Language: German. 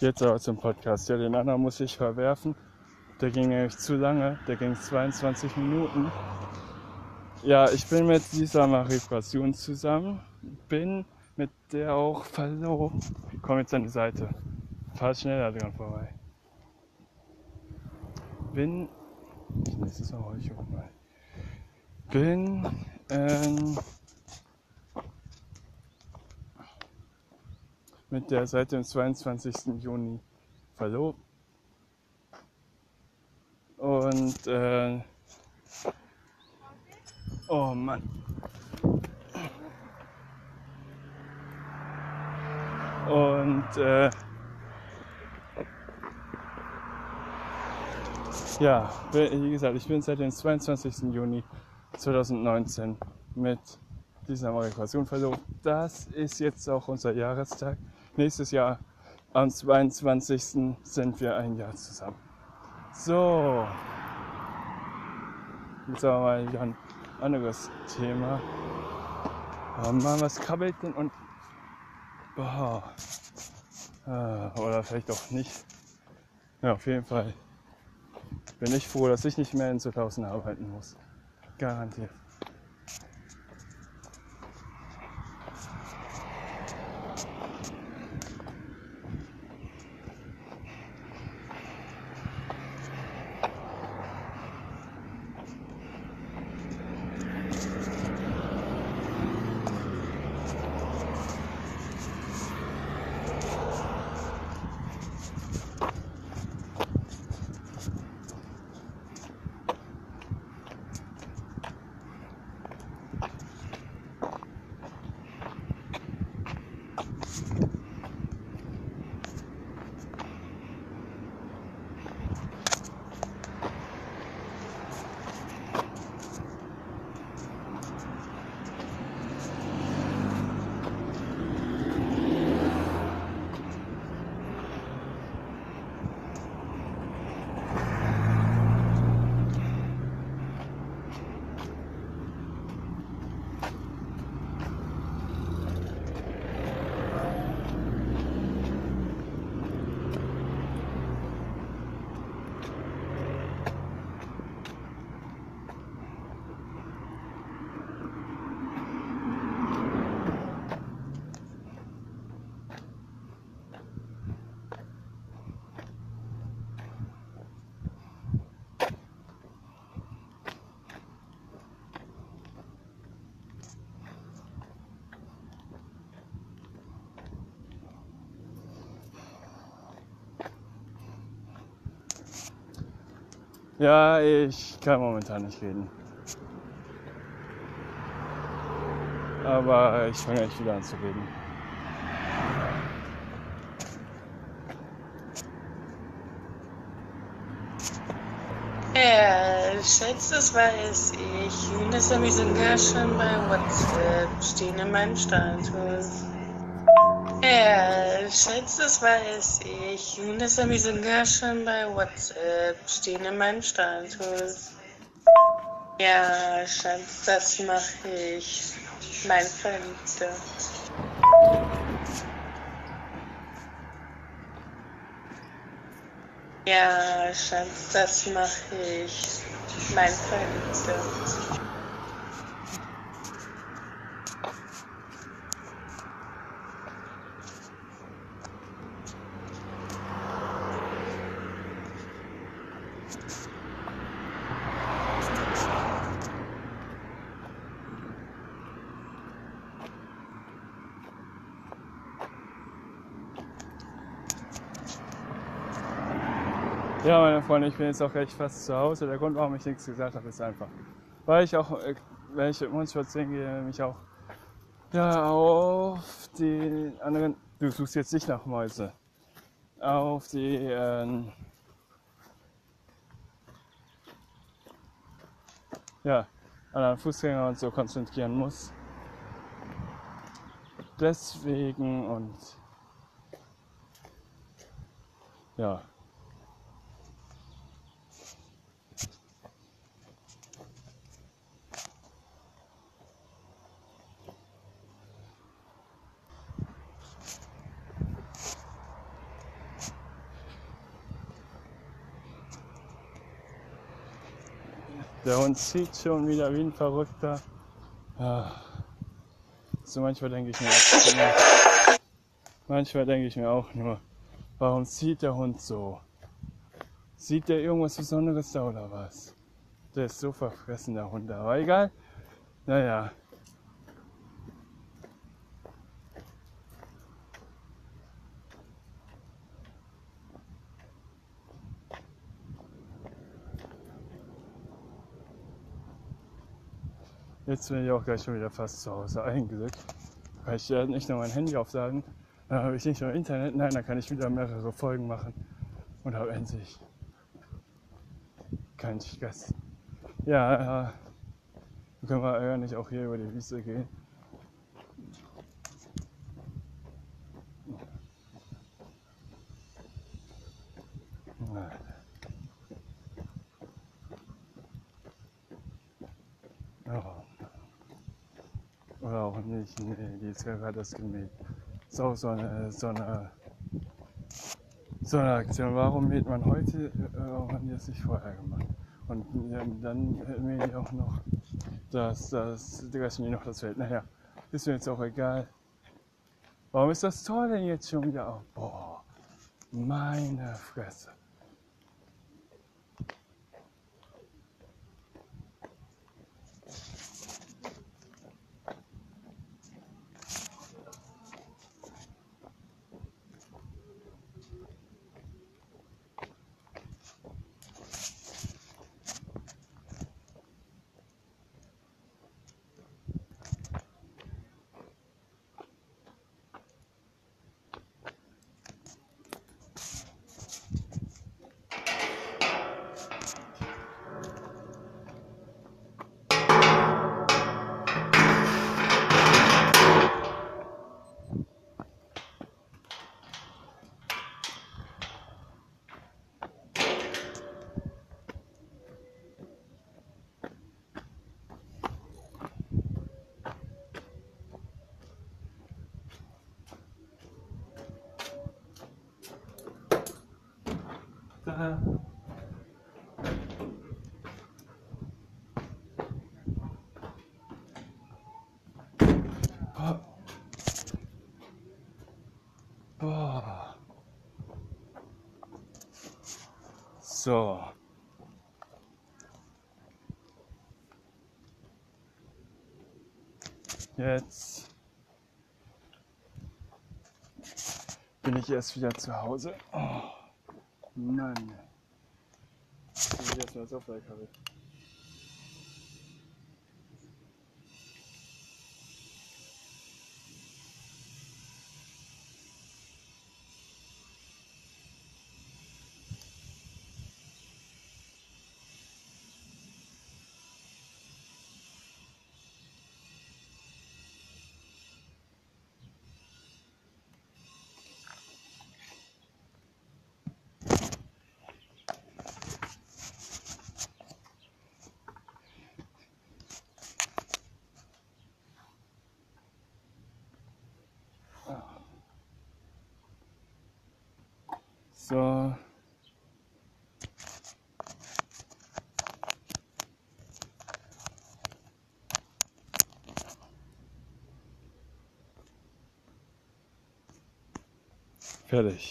Jetzt aber zum Podcast. Ja, den anderen muss ich verwerfen. Der ging nämlich zu lange. Der ging 22 Minuten. Ja, ich bin mit dieser Marie Passion zusammen. Bin mit der auch verlobt. Komm jetzt an die Seite. Fahr schneller dran vorbei. Bin. Nächstes Mal hol ich auch mal. Bin. Ähm, mit der seit dem 22. Juni verlobt. Und äh, oh Mann. Und äh, ja, wie gesagt, ich bin seit dem 22. Juni 2019 mit dieser Amerikation verlobt. Das ist jetzt auch unser Jahrestag. Nächstes Jahr am 22. sind wir ein Jahr zusammen. So. Jetzt aber mal wieder ein anderes Thema. Oh Mann, was krabbelt denn und. Boah. Oder vielleicht auch nicht. Ja, auf jeden Fall bin ich froh, dass ich nicht mehr in 2000 arbeiten muss. Garantiert. Ja, ich kann momentan nicht reden. Aber ich fange echt wieder an zu reden. Ja, Schatz, das weiß ich. Das habe ich sogar schon bei WhatsApp stehen in meinem Status. Ja, Schatz, das weiß ich. Das habe ich sogar schon bei WhatsApp stehen in meinem Status. Ja, Schatz, das mache ich. Mein Verliebter. Ja, Schatz, das mache ich. Mein Verliebter. Ja, meine Freunde, ich bin jetzt auch echt fast zu Hause. Der Grund, warum ich nichts gesagt habe, ist einfach, weil ich auch, äh, wenn ich mit uns gehe, mich auch ja, auf die anderen, du suchst jetzt nicht nach Mäuse, auf die ähm, ja, anderen Fußgänger und so konzentrieren muss. Deswegen und ja. Der Hund zieht schon wieder wie ein Verrückter. Ah. So manchmal denke ich mir auch nur, manchmal denke ich mir auch nur, warum zieht der Hund so? Sieht der irgendwas Besonderes da oder was? Der ist so verfressen, der Hund. Aber egal. Naja. Jetzt bin ich auch gleich schon wieder fast zu Hause. Ein Glück. Weil ich ja nicht nur mein Handy aufladen, dann habe ich nicht nur Internet, nein, dann kann ich wieder mehrere Folgen machen und habe endlich keinen Stress. Ja, äh, können wir nicht auch hier über die Wiese gehen. Oder auch nicht. Nee, die ja gerade das gemäht. Ist auch so eine, so eine, so eine Aktion. Warum mäht man heute, äh, warum haben die das nicht vorher gemacht? Und dann mähen die auch noch das, das, das noch das Feld. Naja, ist mir jetzt auch egal. Warum ist das Tor denn jetzt schon wieder auf? Boah, meine Fresse. Boah. So. Jetzt bin ich erst wieder zu Hause. Oh. Mann. Ich will jetzt mal das Aufleitkabel. So. Fertig.